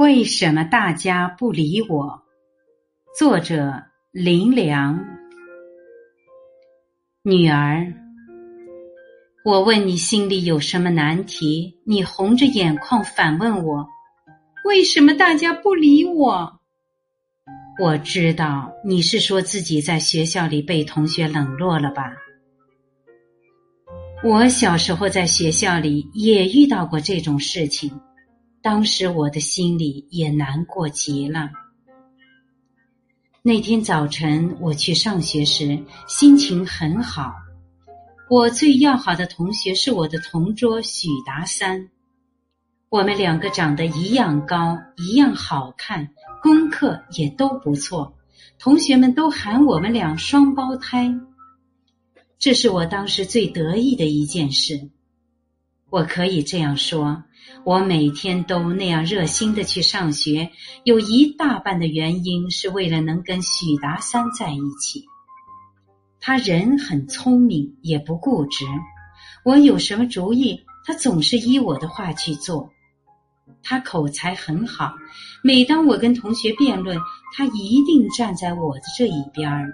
为什么大家不理我？作者林良。女儿，我问你心里有什么难题，你红着眼眶反问我：为什么大家不理我？我知道你是说自己在学校里被同学冷落了吧？我小时候在学校里也遇到过这种事情。当时我的心里也难过极了。那天早晨我去上学时，心情很好。我最要好的同学是我的同桌许达三，我们两个长得一样高，一样好看，功课也都不错，同学们都喊我们俩双胞胎。这是我当时最得意的一件事。我可以这样说，我每天都那样热心的去上学，有一大半的原因是为了能跟许达三在一起。他人很聪明，也不固执。我有什么主意，他总是依我的话去做。他口才很好，每当我跟同学辩论，他一定站在我的这一边儿。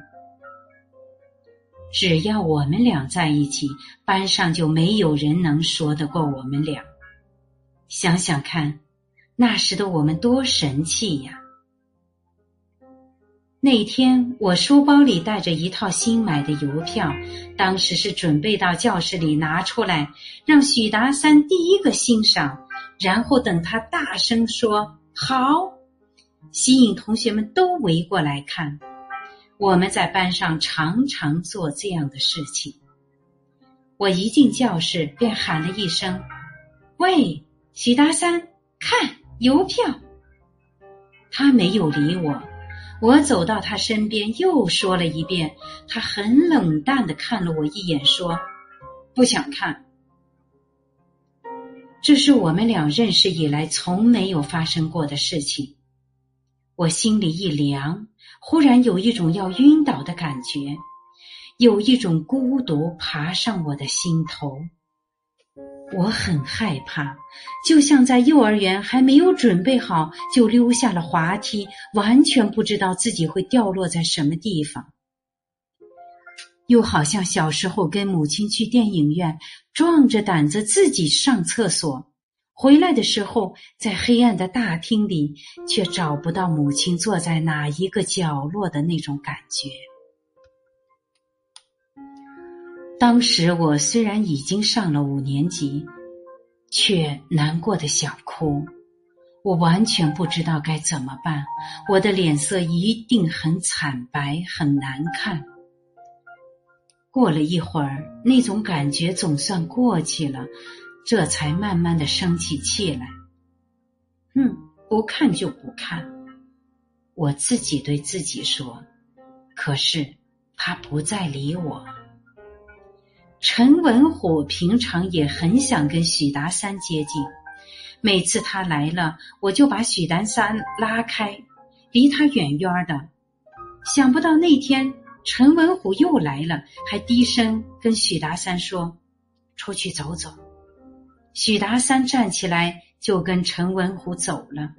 只要我们俩在一起，班上就没有人能说得过我们俩。想想看，那时的我们多神气呀！那天我书包里带着一套新买的邮票，当时是准备到教室里拿出来，让许达三第一个欣赏，然后等他大声说“好”，吸引同学们都围过来看。我们在班上常常做这样的事情。我一进教室便喊了一声：“喂，许大三，看邮票。”他没有理我。我走到他身边又说了一遍。他很冷淡的看了我一眼，说：“不想看。”这是我们俩认识以来从没有发生过的事情。我心里一凉。忽然有一种要晕倒的感觉，有一种孤独爬上我的心头。我很害怕，就像在幼儿园还没有准备好就溜下了滑梯，完全不知道自己会掉落在什么地方。又好像小时候跟母亲去电影院，壮着胆子自己上厕所。回来的时候，在黑暗的大厅里，却找不到母亲坐在哪一个角落的那种感觉。当时我虽然已经上了五年级，却难过的想哭。我完全不知道该怎么办，我的脸色一定很惨白，很难看。过了一会儿，那种感觉总算过去了。这才慢慢的生起气来，嗯，不看就不看，我自己对自己说。可是他不再理我。陈文虎平常也很想跟许达三接近，每次他来了，我就把许达三拉开，离他远远的。想不到那天陈文虎又来了，还低声跟许达三说：“出去走走。”许达三站起来就跟陈文虎走了，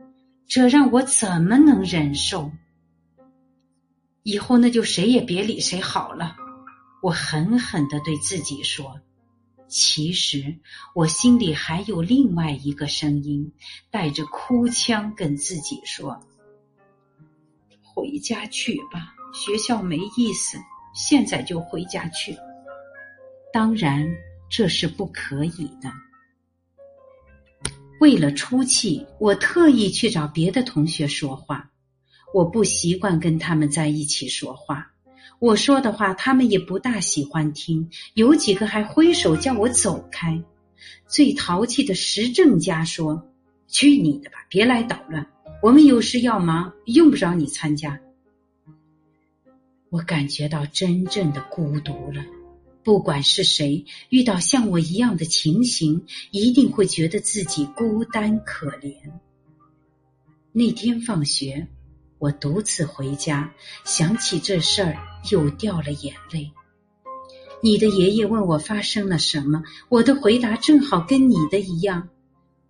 这让我怎么能忍受？以后那就谁也别理谁好了。我狠狠的对自己说。其实我心里还有另外一个声音，带着哭腔跟自己说：“回家去吧，学校没意思，现在就回家去。”当然这是不可以的。为了出气，我特意去找别的同学说话。我不习惯跟他们在一起说话，我说的话他们也不大喜欢听，有几个还挥手叫我走开。最淘气的石正家说：“去你的吧，别来捣乱，我们有事要忙，用不着你参加。”我感觉到真正的孤独了。不管是谁遇到像我一样的情形，一定会觉得自己孤单可怜。那天放学，我独自回家，想起这事儿，又掉了眼泪。你的爷爷问我发生了什么，我的回答正好跟你的一样：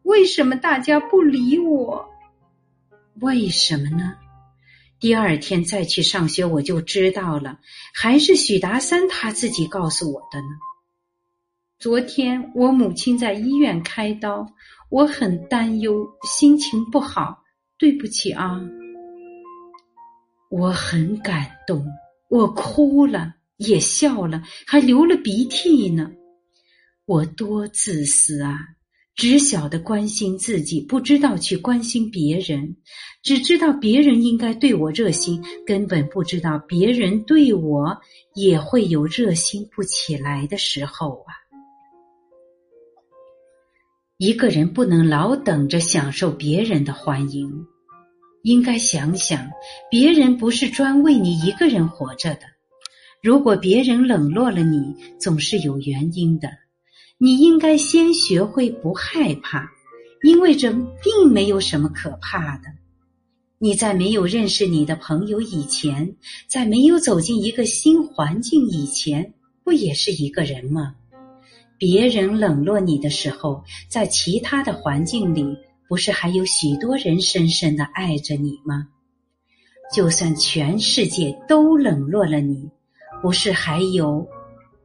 为什么大家不理我？为什么呢？第二天再去上学，我就知道了，还是许达三他自己告诉我的呢。昨天我母亲在医院开刀，我很担忧，心情不好，对不起啊。我很感动，我哭了，也笑了，还流了鼻涕呢。我多自私啊！只晓得关心自己，不知道去关心别人；只知道别人应该对我热心，根本不知道别人对我也会有热心不起来的时候啊！一个人不能老等着享受别人的欢迎，应该想想，别人不是专为你一个人活着的。如果别人冷落了你，总是有原因的。你应该先学会不害怕，因为这并没有什么可怕的。你在没有认识你的朋友以前，在没有走进一个新环境以前，不也是一个人吗？别人冷落你的时候，在其他的环境里，不是还有许多人深深的爱着你吗？就算全世界都冷落了你，不是还有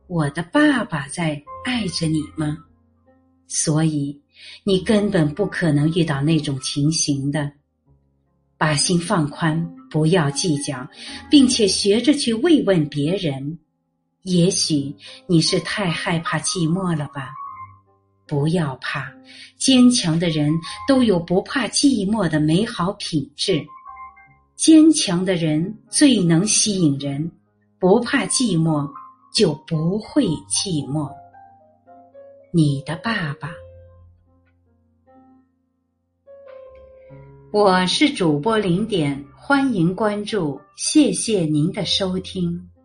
我的爸爸在？爱着你吗？所以你根本不可能遇到那种情形的。把心放宽，不要计较，并且学着去慰问别人。也许你是太害怕寂寞了吧？不要怕，坚强的人都有不怕寂寞的美好品质。坚强的人最能吸引人，不怕寂寞，就不会寂寞。你的爸爸，我是主播零点，欢迎关注，谢谢您的收听。